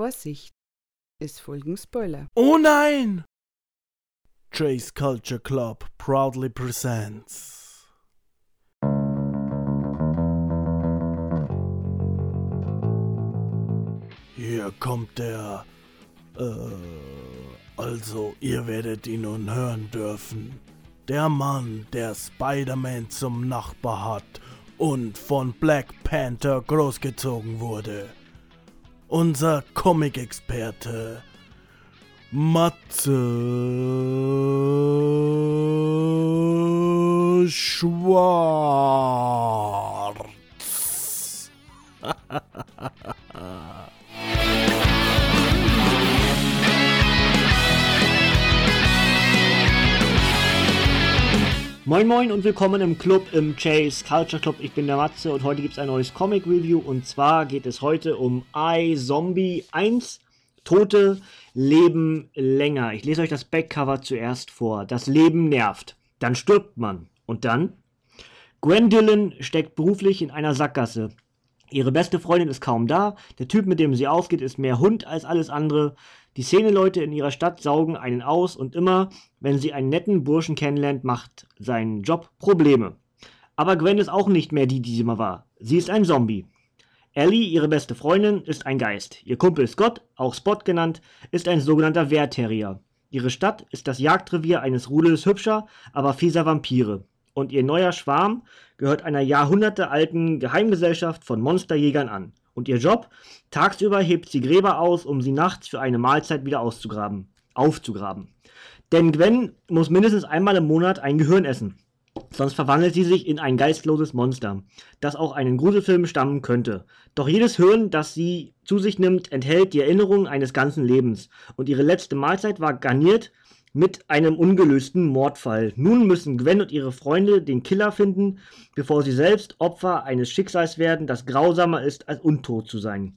Vorsicht, es folgen Spoiler. Oh nein! Chase Culture Club proudly presents. Hier kommt der. Äh, also, ihr werdet ihn nun hören dürfen. Der Mann, der Spider-Man zum Nachbar hat und von Black Panther großgezogen wurde unser Comic-Experte Matze Schwarz. Moin Moin und willkommen im Club, im Chase Culture Club. Ich bin der Matze und heute gibt es ein neues Comic Review und zwar geht es heute um I Zombie 1. Tote leben länger. Ich lese euch das Backcover zuerst vor. Das Leben nervt. Dann stirbt man. Und dann? Gwendolyn steckt beruflich in einer Sackgasse. Ihre beste Freundin ist kaum da. Der Typ, mit dem sie ausgeht, ist mehr Hund als alles andere. Die Szeneleute in ihrer Stadt saugen einen aus und immer, wenn sie einen netten Burschen kennenlernt, macht sein Job Probleme. Aber Gwen ist auch nicht mehr die, die sie mal war. Sie ist ein Zombie. Ellie, ihre beste Freundin, ist ein Geist. Ihr Kumpel Scott, auch Spot genannt, ist ein sogenannter Wehrterrier. Ihre Stadt ist das Jagdrevier eines Rudels hübscher, aber fieser Vampire. Und ihr neuer Schwarm gehört einer jahrhundertealten Geheimgesellschaft von Monsterjägern an. Und ihr Job? Tagsüber hebt sie Gräber aus, um sie nachts für eine Mahlzeit wieder auszugraben. Aufzugraben. Denn Gwen muss mindestens einmal im Monat ein Gehirn essen. Sonst verwandelt sie sich in ein geistloses Monster, das auch einen Gruselfilm stammen könnte. Doch jedes Hirn, das sie zu sich nimmt, enthält die Erinnerung eines ganzen Lebens. Und ihre letzte Mahlzeit war garniert mit einem ungelösten Mordfall. Nun müssen Gwen und ihre Freunde den Killer finden, bevor sie selbst Opfer eines Schicksals werden, das grausamer ist, als untot zu sein.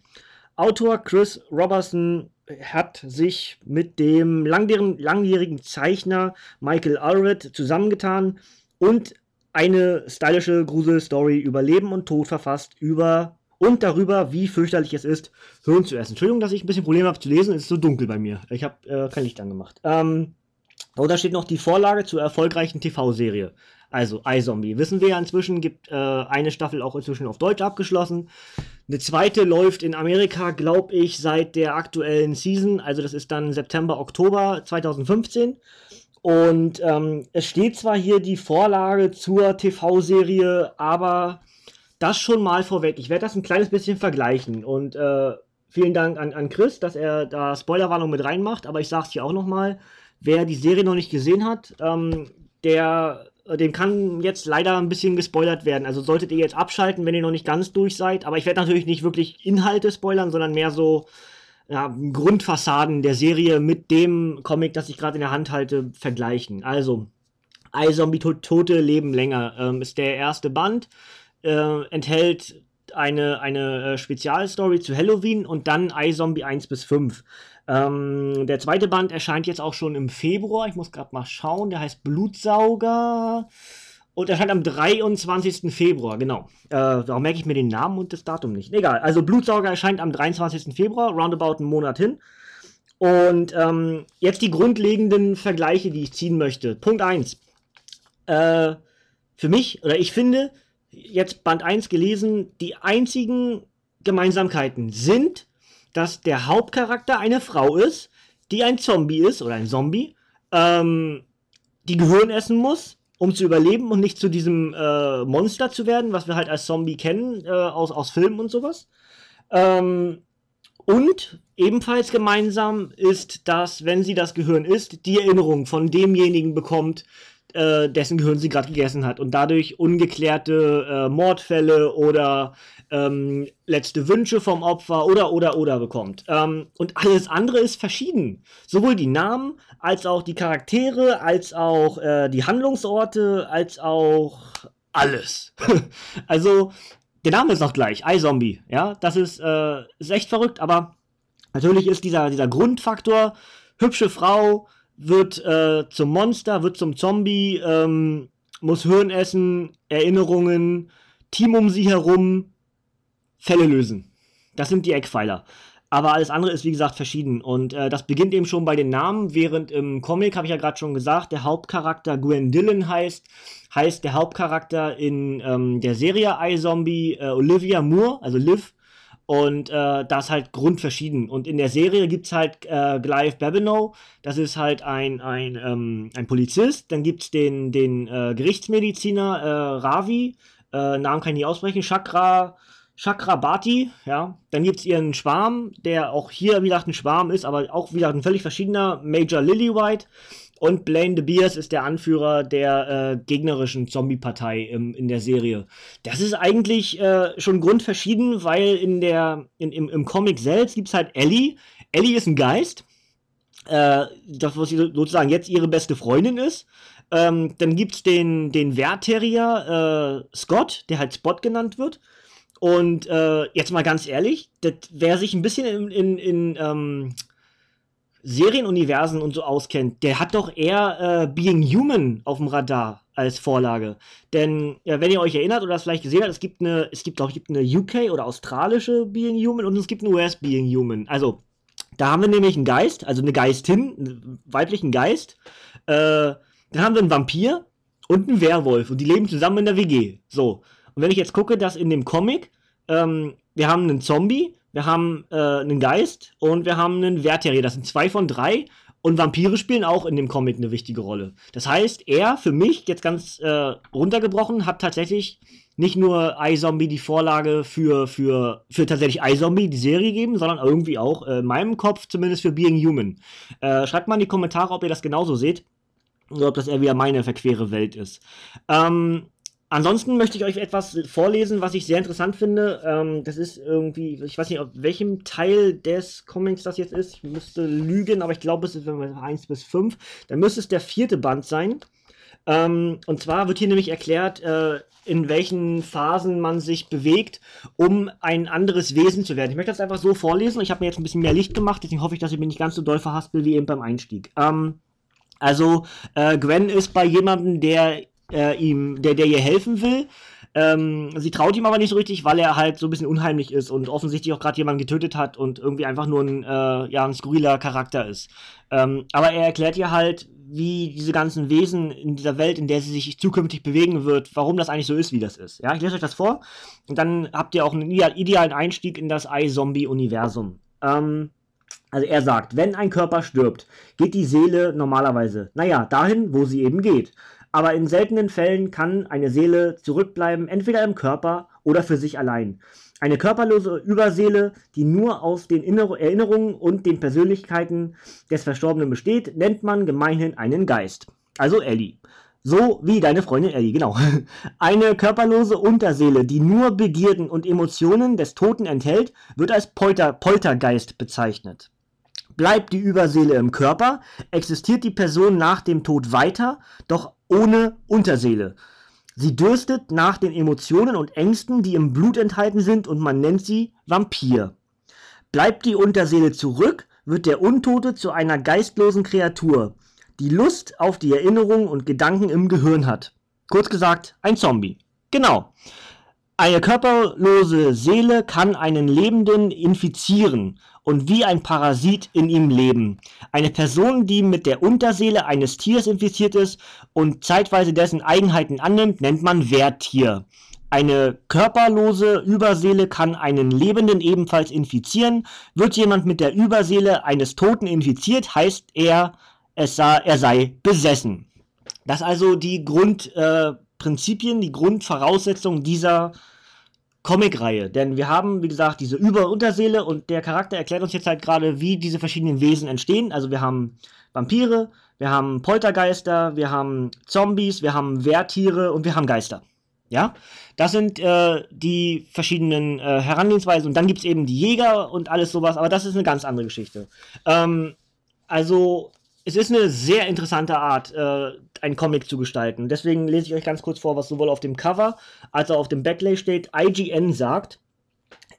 Autor Chris Robertson hat sich mit dem langjährigen Zeichner Michael Allred zusammengetan und eine stylische Gruselstory über Leben und Tod verfasst, über und darüber, wie fürchterlich es ist, Hirn zu essen. Entschuldigung, dass ich ein bisschen Probleme habe zu lesen, es ist so dunkel bei mir. Ich habe äh, kein Licht angemacht. Ähm, und da steht noch die Vorlage zur erfolgreichen TV-Serie. Also iZombie. Wissen wir ja inzwischen, gibt äh, eine Staffel auch inzwischen auf Deutsch abgeschlossen. Eine zweite läuft in Amerika, glaube ich, seit der aktuellen Season. Also das ist dann September, Oktober 2015. Und ähm, es steht zwar hier die Vorlage zur TV-Serie, aber das schon mal vorweg. Ich werde das ein kleines bisschen vergleichen. Und äh, vielen Dank an, an Chris, dass er da Spoilerwarnung mit reinmacht. Aber ich sage es hier auch nochmal. Wer die Serie noch nicht gesehen hat, ähm, der, dem kann jetzt leider ein bisschen gespoilert werden. Also solltet ihr jetzt abschalten, wenn ihr noch nicht ganz durch seid. Aber ich werde natürlich nicht wirklich Inhalte spoilern, sondern mehr so ja, Grundfassaden der Serie mit dem Comic, das ich gerade in der Hand halte, vergleichen. Also, iZombie Tote leben länger ähm, ist der erste Band, äh, enthält eine, eine äh, Spezialstory zu Halloween und dann iZombie 1 bis 5. Ähm, der zweite Band erscheint jetzt auch schon im Februar. Ich muss gerade mal schauen. Der heißt Blutsauger. Und erscheint am 23. Februar, genau. Äh, warum merke ich mir den Namen und das Datum nicht? Egal. Also Blutsauger erscheint am 23. Februar, roundabout einen Monat hin. Und ähm, jetzt die grundlegenden Vergleiche, die ich ziehen möchte. Punkt 1. Äh, für mich, oder ich finde, jetzt Band 1 gelesen, die einzigen Gemeinsamkeiten sind, dass der Hauptcharakter eine Frau ist, die ein Zombie ist oder ein Zombie, ähm, die Gehirn essen muss, um zu überleben und nicht zu diesem äh, Monster zu werden, was wir halt als Zombie kennen äh, aus, aus Filmen und sowas. Ähm, und ebenfalls gemeinsam ist, dass, wenn sie das Gehirn isst, die Erinnerung von demjenigen bekommt, äh, dessen Gehirn sie gerade gegessen hat und dadurch ungeklärte äh, Mordfälle oder ähm, letzte Wünsche vom Opfer oder oder oder bekommt. Ähm, und alles andere ist verschieden. Sowohl die Namen als auch die Charaktere, als auch äh, die Handlungsorte, als auch alles. also der Name ist noch gleich, iZombie. Ja, das ist, äh, ist echt verrückt, aber natürlich ist dieser, dieser Grundfaktor, hübsche Frau, wird äh, zum Monster, wird zum Zombie, ähm, muss Hirn essen, Erinnerungen, Team um sie herum, Fälle lösen. Das sind die Eckpfeiler. aber alles andere ist wie gesagt verschieden. Und äh, das beginnt eben schon bei den Namen, während im Comic, habe ich ja gerade schon gesagt, der Hauptcharakter Gwen Dillon heißt, heißt der Hauptcharakter in ähm, der Serie iZombie äh, Olivia Moore, also Liv. Und äh, das halt grundverschieden. Und in der Serie gibt es halt äh, Clive Babineau, das ist halt ein, ein, ähm, ein Polizist. Dann gibt es den, den äh, Gerichtsmediziner äh, Ravi, äh, Namen kann ich nicht aussprechen, Chakra, Chakrabati, ja. Dann gibt es ihren Schwarm, der auch hier, wie gesagt, ein Schwarm ist, aber auch wieder ein völlig verschiedener, Major Lillywhite. Und Blaine de Beers ist der Anführer der äh, gegnerischen Zombie-Partei in der Serie. Das ist eigentlich äh, schon grundverschieden, weil in der, in, im, im Comic selbst gibt es halt Ellie. Ellie ist ein Geist. Äh, das, was sozusagen jetzt ihre beste Freundin ist. Ähm, dann gibt es den, den Wehrterrier äh, Scott, der halt Spot genannt wird. Und äh, jetzt mal ganz ehrlich, das, wer sich ein bisschen in, in, in ähm, Serienuniversen und so auskennt, der hat doch eher äh, Being Human auf dem Radar als Vorlage. Denn, ja, wenn ihr euch erinnert oder das vielleicht gesehen habt, es gibt eine, es gibt, glaube ich, eine UK oder australische Being Human und es gibt eine US Being Human. Also, da haben wir nämlich einen Geist, also eine Geistin, einen weiblichen Geist. Äh, dann haben wir einen Vampir und einen Werwolf und die leben zusammen in der WG. So. Und wenn ich jetzt gucke, dass in dem Comic, ähm, wir haben einen Zombie, wir haben äh, einen Geist und wir haben einen Wertterrier. Das sind zwei von drei. Und Vampire spielen auch in dem Comic eine wichtige Rolle. Das heißt, er, für mich, jetzt ganz äh, runtergebrochen, hat tatsächlich nicht nur iZombie die Vorlage für, für, für tatsächlich iZombie, die Serie gegeben, sondern irgendwie auch äh, in meinem Kopf zumindest für Being Human. Äh, schreibt mal in die Kommentare, ob ihr das genauso seht. Oder ob das eher wieder meine verquere Welt ist. Ähm, Ansonsten möchte ich euch etwas vorlesen, was ich sehr interessant finde. Ähm, das ist irgendwie, ich weiß nicht, auf welchem Teil des Comics das jetzt ist. Ich müsste lügen, aber ich glaube, es ist wenn wir 1 bis 5. Dann müsste es der vierte Band sein. Ähm, und zwar wird hier nämlich erklärt, äh, in welchen Phasen man sich bewegt, um ein anderes Wesen zu werden. Ich möchte das einfach so vorlesen. Ich habe mir jetzt ein bisschen mehr Licht gemacht, deswegen hoffe ich, dass ich mich nicht ganz so doll verhaspel wie eben beim Einstieg. Ähm, also, äh, Gwen ist bei jemandem, der äh, ihm, der, der ihr helfen will. Ähm, sie traut ihm aber nicht so richtig, weil er halt so ein bisschen unheimlich ist und offensichtlich auch gerade jemanden getötet hat und irgendwie einfach nur ein, äh, ja, ein skurriler Charakter ist. Ähm, aber er erklärt ihr halt, wie diese ganzen Wesen in dieser Welt, in der sie sich zukünftig bewegen wird, warum das eigentlich so ist, wie das ist. Ja, ich lese euch das vor und dann habt ihr auch einen idealen Einstieg in das iZombie-Universum. Ähm, also er sagt, wenn ein Körper stirbt, geht die Seele normalerweise, naja, dahin, wo sie eben geht aber in seltenen Fällen kann eine Seele zurückbleiben, entweder im Körper oder für sich allein. Eine körperlose Überseele, die nur aus den Erinnerungen und den Persönlichkeiten des Verstorbenen besteht, nennt man gemeinhin einen Geist. Also Ellie. So wie deine Freundin Ellie, genau. Eine körperlose Unterseele, die nur Begierden und Emotionen des Toten enthält, wird als Polter Poltergeist bezeichnet. Bleibt die Überseele im Körper, existiert die Person nach dem Tod weiter, doch ohne Unterseele. Sie dürstet nach den Emotionen und Ängsten, die im Blut enthalten sind, und man nennt sie Vampir. Bleibt die Unterseele zurück, wird der Untote zu einer geistlosen Kreatur, die Lust auf die Erinnerungen und Gedanken im Gehirn hat. Kurz gesagt, ein Zombie. Genau. Eine körperlose Seele kann einen Lebenden infizieren und wie ein Parasit in ihm leben. Eine Person, die mit der Unterseele eines Tiers infiziert ist und zeitweise dessen Eigenheiten annimmt, nennt man Wehrtier. Eine körperlose Überseele kann einen Lebenden ebenfalls infizieren. Wird jemand mit der Überseele eines Toten infiziert, heißt er, es sei, er sei besessen. Das also die Grundprinzipien, äh, die Grundvoraussetzungen dieser Comic-Reihe. Denn wir haben, wie gesagt, diese Über- und Unterseele und der Charakter erklärt uns jetzt halt gerade, wie diese verschiedenen Wesen entstehen. Also wir haben Vampire, wir haben Poltergeister, wir haben Zombies, wir haben Wehrtiere und wir haben Geister. Ja, das sind äh, die verschiedenen äh, Herangehensweisen. Und dann gibt es eben die Jäger und alles sowas, aber das ist eine ganz andere Geschichte. Ähm, also es ist eine sehr interessante Art, äh, einen Comic zu gestalten. Deswegen lese ich euch ganz kurz vor, was sowohl auf dem Cover als auch auf dem Backlay steht. IGN sagt,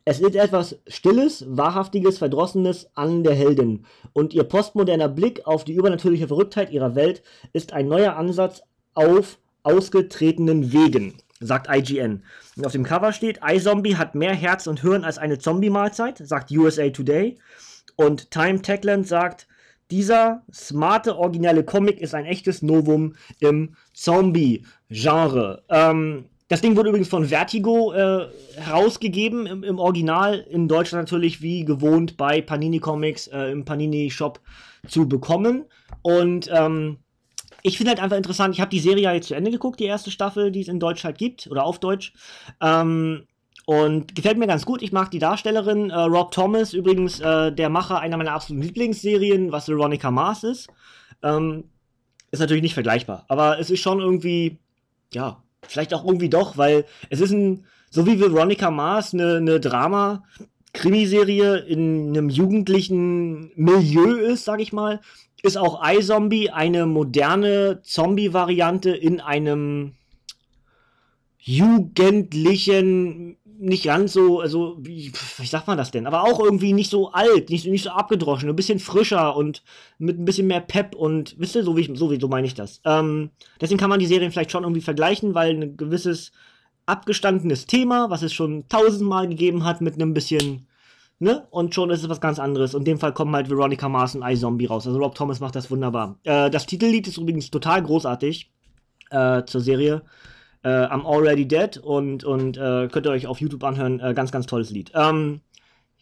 es ist etwas Stilles, Wahrhaftiges, Verdrossenes an der Heldin. Und ihr postmoderner Blick auf die übernatürliche Verrücktheit ihrer Welt ist ein neuer Ansatz auf ausgetretenen Wegen. sagt IGN. Und auf dem Cover steht, iZombie hat mehr Herz und Hirn als eine Zombie-Mahlzeit, sagt USA Today. Und Time Techland sagt, dieser smarte, originelle Comic ist ein echtes Novum im Zombie-Genre. Ähm, das Ding wurde übrigens von Vertigo äh, herausgegeben, im, im, Original, in Deutschland natürlich wie gewohnt bei Panini Comics äh, im Panini Shop zu bekommen. Und ähm, ich finde halt einfach interessant, ich habe die Serie ja jetzt zu Ende geguckt, die erste Staffel, die es in Deutsch halt gibt, oder auf Deutsch. Ähm, und gefällt mir ganz gut. Ich mag die Darstellerin. Äh, Rob Thomas, übrigens äh, der Macher einer meiner absoluten Lieblingsserien, was Veronica Mars ist. Ähm, ist natürlich nicht vergleichbar. Aber es ist schon irgendwie, ja, vielleicht auch irgendwie doch, weil es ist ein, so wie Veronica Mars, eine, eine Drama, Krimiserie in einem jugendlichen Milieu ist, sag ich mal, ist auch iZombie eine moderne Zombie-Variante in einem jugendlichen, nicht ganz so, also wie, wie sagt man das denn? Aber auch irgendwie nicht so alt, nicht, nicht so abgedroschen, ein bisschen frischer und mit ein bisschen mehr Pep und wisst ihr, so wie so, wie, so meine ich das. Ähm, deswegen kann man die Serien vielleicht schon irgendwie vergleichen, weil ein gewisses abgestandenes Thema, was es schon tausendmal gegeben hat, mit einem bisschen ne? Und schon ist es was ganz anderes. Und in dem Fall kommen halt Veronica Mars und iZombie raus. Also Rob Thomas macht das wunderbar. Äh, das Titellied ist übrigens total großartig äh, zur Serie. Äh, I'm Already Dead und, und äh, könnt ihr euch auf YouTube anhören. Äh, ganz, ganz tolles Lied. Ähm,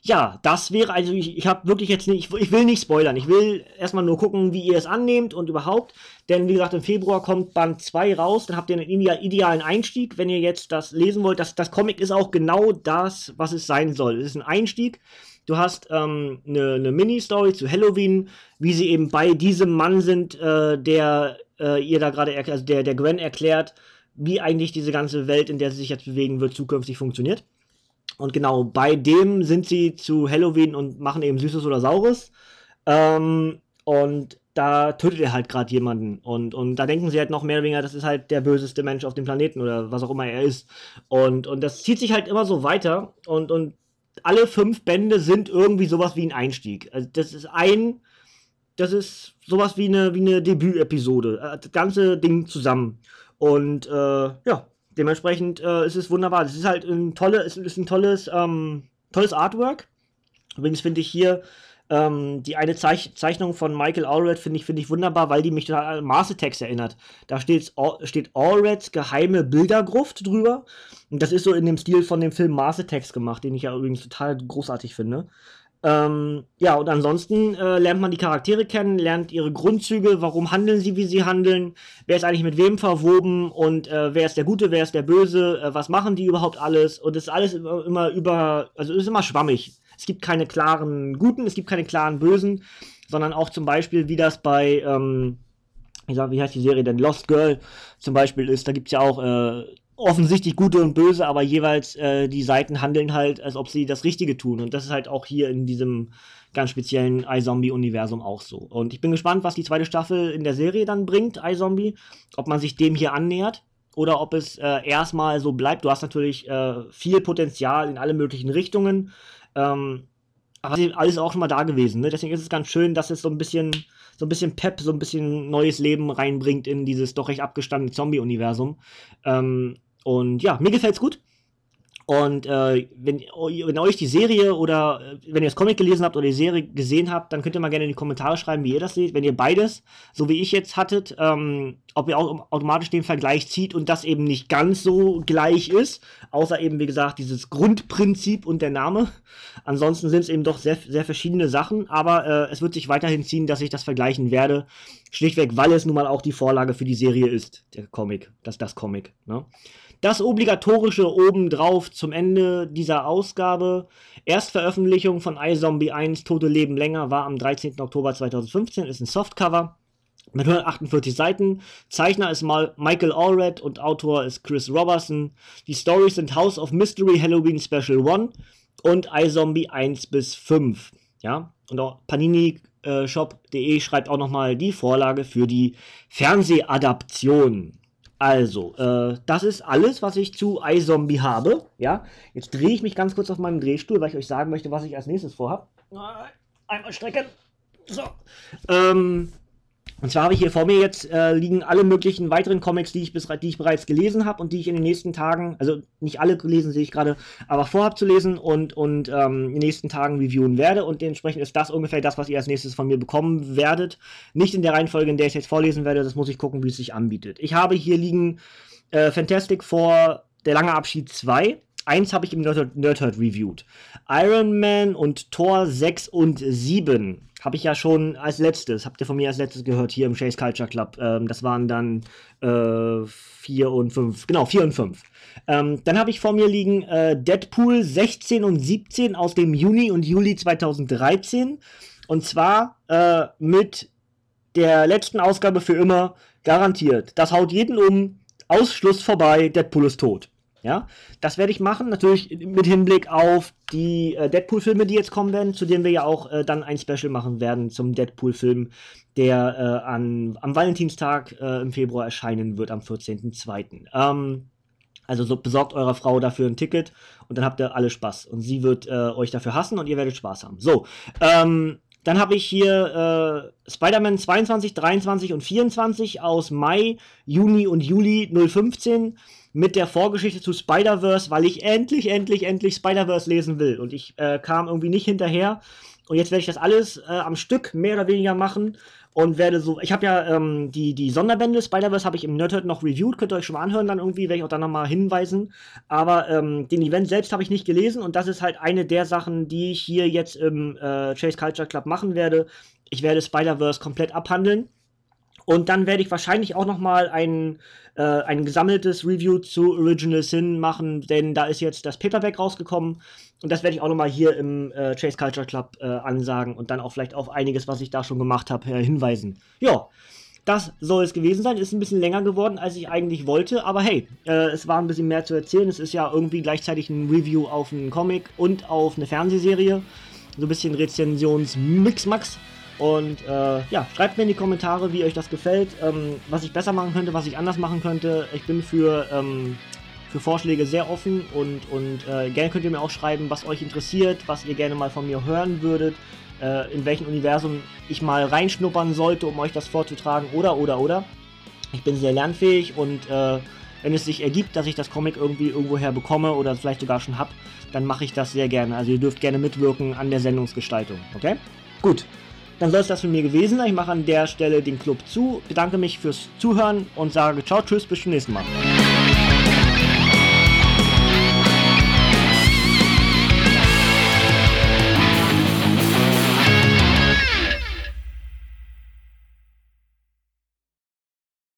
ja, das wäre, also ich, ich habe wirklich jetzt nicht, ich, ich, will nicht spoilern. Ich will erstmal nur gucken, wie ihr es annehmt und überhaupt. Denn wie gesagt, im Februar kommt Band 2 raus, dann habt ihr einen idealen Einstieg, wenn ihr jetzt das lesen wollt. Das, das Comic ist auch genau das, was es sein soll. Es ist ein Einstieg. Du hast ähm, eine, Mini-Story zu Halloween, wie sie eben bei diesem Mann sind, äh, der äh, ihr da gerade, also der, der Gwen erklärt, wie eigentlich diese ganze Welt, in der sie sich jetzt bewegen wird, zukünftig funktioniert. Und genau bei dem sind sie zu Halloween und machen eben Süßes oder Saures. Ähm, und da tötet er halt gerade jemanden. Und, und da denken sie halt noch mehr oder weniger, das ist halt der böseste Mensch auf dem Planeten oder was auch immer er ist. Und, und das zieht sich halt immer so weiter. Und, und alle fünf Bände sind irgendwie sowas wie ein Einstieg. Also das ist ein, das ist sowas wie eine, wie eine Debütepisode. Äh, das ganze Ding zusammen. Und äh, ja, dementsprechend äh, ist es wunderbar. Es ist halt ein, tolle, es ist ein tolles, ähm, tolles Artwork. Übrigens finde ich hier ähm, die eine Zeich Zeichnung von Michael Allred finde ich, find ich wunderbar, weil die mich total an Maße-Text erinnert. Da steht, steht Allreds geheime Bildergruft drüber. Und das ist so in dem Stil von dem Film Maße-Text gemacht, den ich ja übrigens total großartig finde. Ähm, ja, und ansonsten äh, lernt man die Charaktere kennen, lernt ihre Grundzüge, warum handeln sie, wie sie handeln, wer ist eigentlich mit wem verwoben und äh, wer ist der Gute, wer ist der Böse, äh, was machen die überhaupt alles und es ist alles immer, immer über, also es ist immer schwammig. Es gibt keine klaren Guten, es gibt keine klaren Bösen, sondern auch zum Beispiel, wie das bei, ähm, ich sag, wie heißt die Serie denn, Lost Girl zum Beispiel ist, da gibt es ja auch äh, offensichtlich gute und böse, aber jeweils äh, die Seiten handeln halt, als ob sie das Richtige tun. Und das ist halt auch hier in diesem ganz speziellen iZombie-Universum auch so. Und ich bin gespannt, was die zweite Staffel in der Serie dann bringt, iZombie. Ob man sich dem hier annähert oder ob es äh, erstmal so bleibt. Du hast natürlich äh, viel Potenzial in alle möglichen Richtungen. Ähm, aber alles auch schon mal da gewesen. Ne? Deswegen ist es ganz schön, dass es so ein bisschen so ein bisschen Pep, so ein bisschen neues Leben reinbringt in dieses doch recht abgestandene Zombie-Universum. Ähm, und ja, mir gefällt's gut. Und äh, wenn, wenn euch die Serie oder äh, wenn ihr das Comic gelesen habt oder die Serie gesehen habt, dann könnt ihr mal gerne in die Kommentare schreiben, wie ihr das seht. Wenn ihr beides, so wie ich jetzt hattet, ähm, ob ihr auch automatisch den Vergleich zieht und das eben nicht ganz so gleich ist, außer eben, wie gesagt, dieses Grundprinzip und der Name. Ansonsten sind es eben doch sehr, sehr verschiedene Sachen, aber äh, es wird sich weiterhin ziehen, dass ich das vergleichen werde. Schlichtweg, weil es nun mal auch die Vorlage für die Serie ist, der Comic, das, das Comic. Ne? Das obligatorische obendrauf zum Ende dieser Ausgabe. Erstveröffentlichung von iZombie 1 Tote Leben länger war am 13. Oktober 2015, ist ein Softcover mit 148 Seiten. Zeichner ist mal Michael Allred und Autor ist Chris Robertson. Die Stories sind House of Mystery Halloween Special 1 und iZombie 1 bis 5. Ja, und auch Panini Shop.de schreibt auch nochmal die Vorlage für die Fernsehadaption. Also, äh, das ist alles, was ich zu iZombie habe. Ja, jetzt drehe ich mich ganz kurz auf meinem Drehstuhl, weil ich euch sagen möchte, was ich als nächstes vorhabe. Einmal strecken. So. Ähm, Und zwar habe ich hier vor mir jetzt äh, liegen alle möglichen weiteren Comics, die ich, bis, die ich bereits gelesen habe und die ich in den nächsten Tagen, also nicht alle gelesen sehe ich gerade, aber vorhabe zu lesen und, und ähm, in den nächsten Tagen reviewen werde. Und dementsprechend ist das ungefähr das, was ihr als nächstes von mir bekommen werdet. Nicht in der Reihenfolge, in der ich jetzt vorlesen werde, das muss ich gucken, wie es sich anbietet. Ich habe hier liegen äh, Fantastic Four, der lange Abschied 2. Eins habe ich im Nerdhurt, Nerdhurt reviewed. Iron Man und Thor 6 und 7 habe ich ja schon als letztes, habt ihr von mir als letztes gehört hier im Chase Culture Club. Ähm, das waren dann äh, 4 und 5. Genau, 4 und 5. Ähm, dann habe ich vor mir liegen äh, Deadpool 16 und 17 aus dem Juni und Juli 2013. Und zwar äh, mit der letzten Ausgabe für immer garantiert. Das haut jeden um. Ausschluss vorbei, Deadpool ist tot. Ja, das werde ich machen, natürlich mit Hinblick auf die äh, Deadpool-Filme, die jetzt kommen werden, zu denen wir ja auch äh, dann ein Special machen werden zum Deadpool-Film, der äh, an, am Valentinstag äh, im Februar erscheinen wird, am 14.02. Ähm, also so, besorgt eurer Frau dafür ein Ticket und dann habt ihr alle Spaß. Und sie wird äh, euch dafür hassen und ihr werdet Spaß haben. So, ähm, dann habe ich hier äh, Spider-Man 22, 23 und 24 aus Mai, Juni und Juli 015 mit der Vorgeschichte zu Spider-Verse, weil ich endlich, endlich, endlich Spider-Verse lesen will. Und ich äh, kam irgendwie nicht hinterher. Und jetzt werde ich das alles äh, am Stück mehr oder weniger machen und werde so. Ich habe ja ähm, die, die Sonderbände Spider-Verse habe ich im Nerdhurt noch reviewed, könnt ihr euch schon mal anhören, dann irgendwie werde ich auch dann nochmal hinweisen. Aber ähm, den Event selbst habe ich nicht gelesen und das ist halt eine der Sachen, die ich hier jetzt im äh, Chase Culture Club machen werde. Ich werde Spider-Verse komplett abhandeln. Und dann werde ich wahrscheinlich auch nochmal ein, äh, ein gesammeltes Review zu Original Sin machen, denn da ist jetzt das Paperback rausgekommen. Und das werde ich auch nochmal hier im äh, Chase Culture Club äh, ansagen und dann auch vielleicht auf einiges, was ich da schon gemacht habe, äh, hinweisen. Ja, das soll es gewesen sein. Ist ein bisschen länger geworden, als ich eigentlich wollte. Aber hey, äh, es war ein bisschen mehr zu erzählen. Es ist ja irgendwie gleichzeitig ein Review auf einen Comic und auf eine Fernsehserie. So ein bisschen Rezensions-Mix-Max. Und äh, ja, schreibt mir in die Kommentare, wie euch das gefällt, ähm, was ich besser machen könnte, was ich anders machen könnte. Ich bin für, ähm, für Vorschläge sehr offen und, und äh, gerne könnt ihr mir auch schreiben, was euch interessiert, was ihr gerne mal von mir hören würdet, äh, in welchem Universum ich mal reinschnuppern sollte, um euch das vorzutragen oder, oder, oder. Ich bin sehr lernfähig und äh, wenn es sich ergibt, dass ich das Comic irgendwie irgendwoher bekomme oder vielleicht sogar schon habe, dann mache ich das sehr gerne. Also ihr dürft gerne mitwirken an der Sendungsgestaltung, okay? Gut, dann soll es das von mir gewesen sein. Ich mache an der Stelle den Club zu, bedanke mich fürs Zuhören und sage ciao, tschüss, bis zum nächsten Mal.